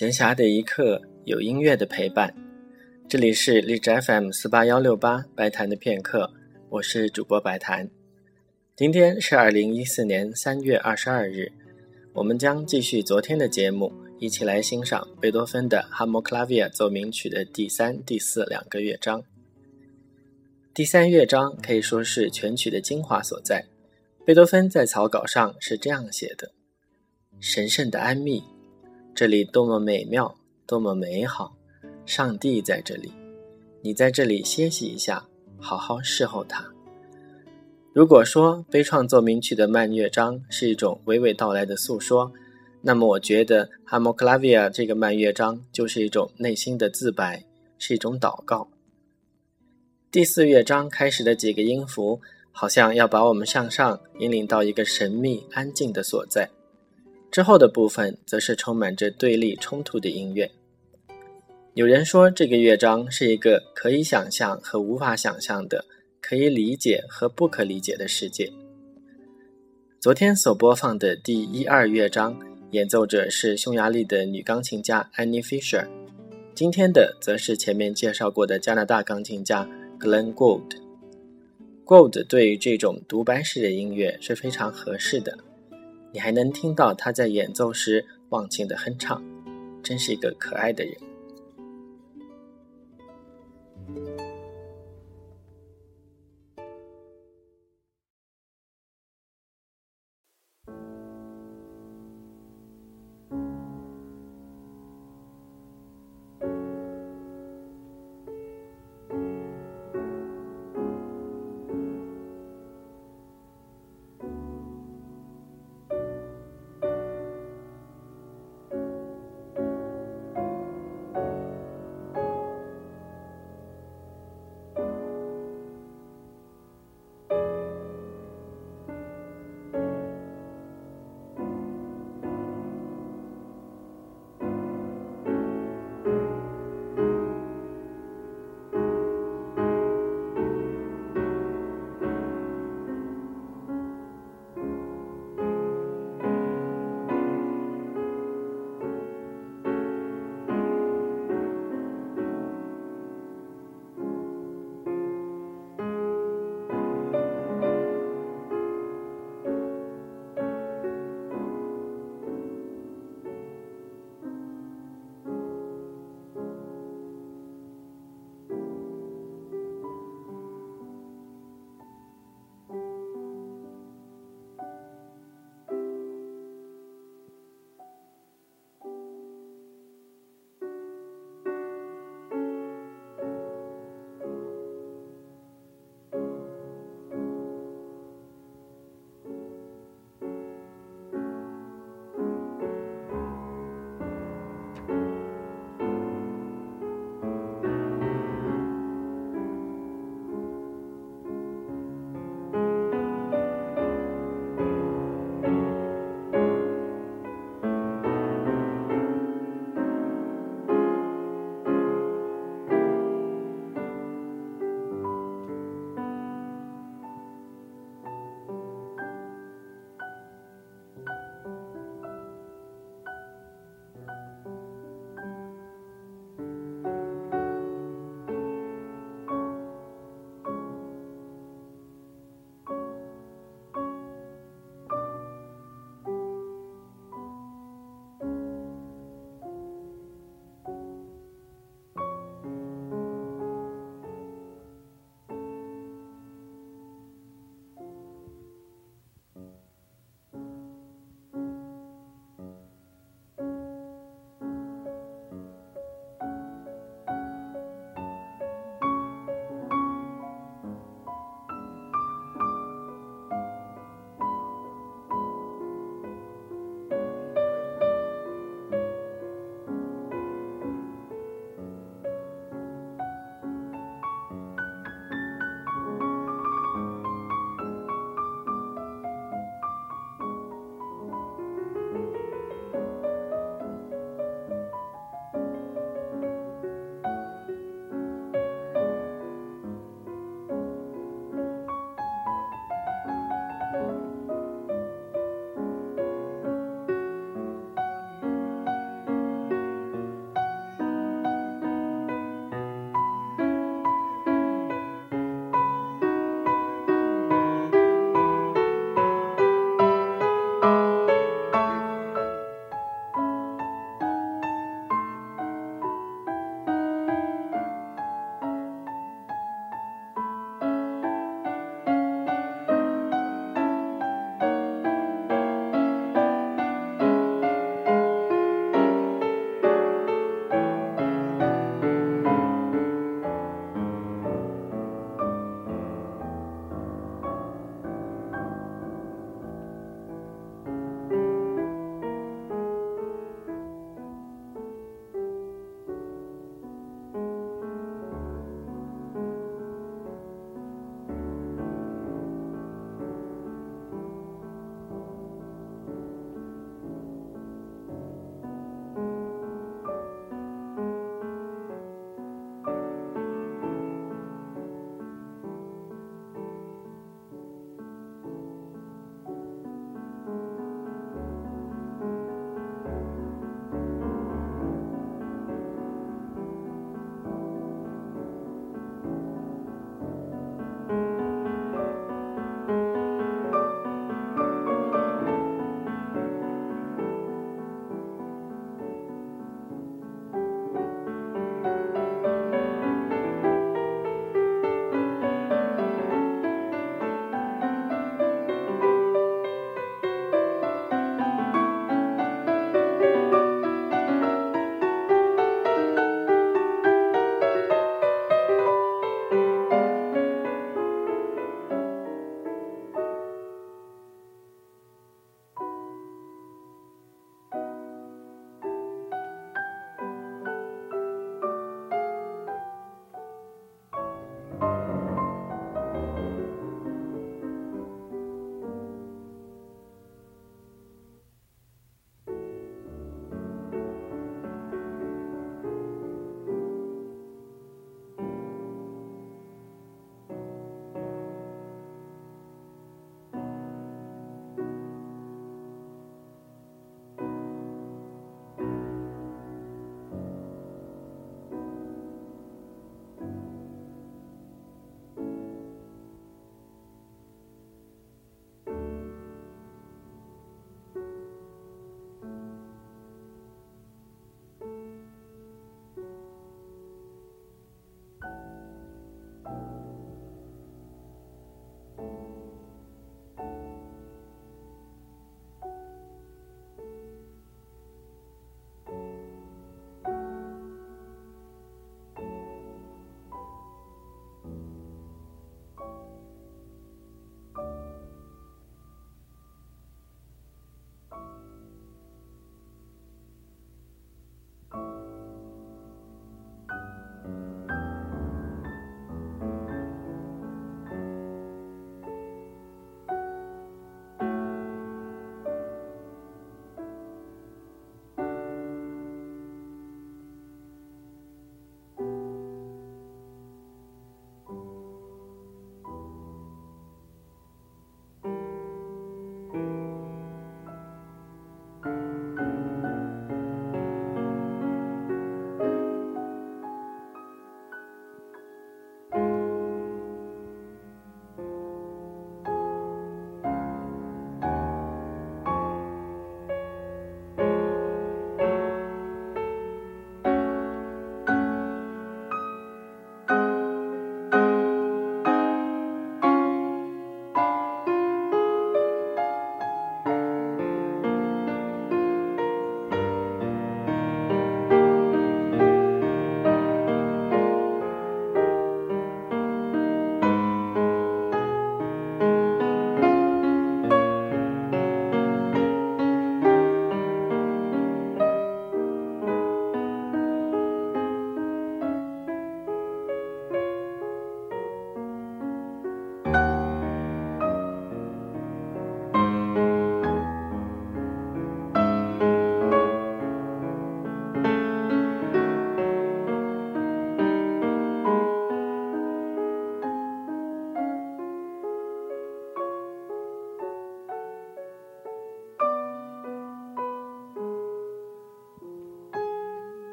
闲暇的一刻，有音乐的陪伴。这里是荔枝 FM 四八幺六八白谈的片刻，我是主播白谈。今天是二零一四年三月二十二日，我们将继续昨天的节目，一起来欣赏贝多芬的《哈姆克拉维亚奏鸣曲》的第三、第四两个乐章。第三乐章可以说是全曲的精华所在。贝多芬在草稿上是这样写的：“神圣的安谧。”这里多么美妙，多么美好！上帝在这里，你在这里歇息一下，好好侍候他。如果说悲怆奏鸣曲的慢乐章是一种娓娓道来的诉说，那么我觉得《哈莫克拉维亚》这个慢乐章就是一种内心的自白，是一种祷告。第四乐章开始的几个音符，好像要把我们向上引领到一个神秘安静的所在。之后的部分则是充满着对立冲突的音乐。有人说，这个乐章是一个可以想象和无法想象的，可以理解和不可理解的世界。昨天所播放的第一二乐章，演奏者是匈牙利的女钢琴家 Annie Fisher，今天的则是前面介绍过的加拿大钢琴家 Glenn Gould。Gould 对于这种独白式的音乐是非常合适的。你还能听到他在演奏时忘情的哼唱，真是一个可爱的人。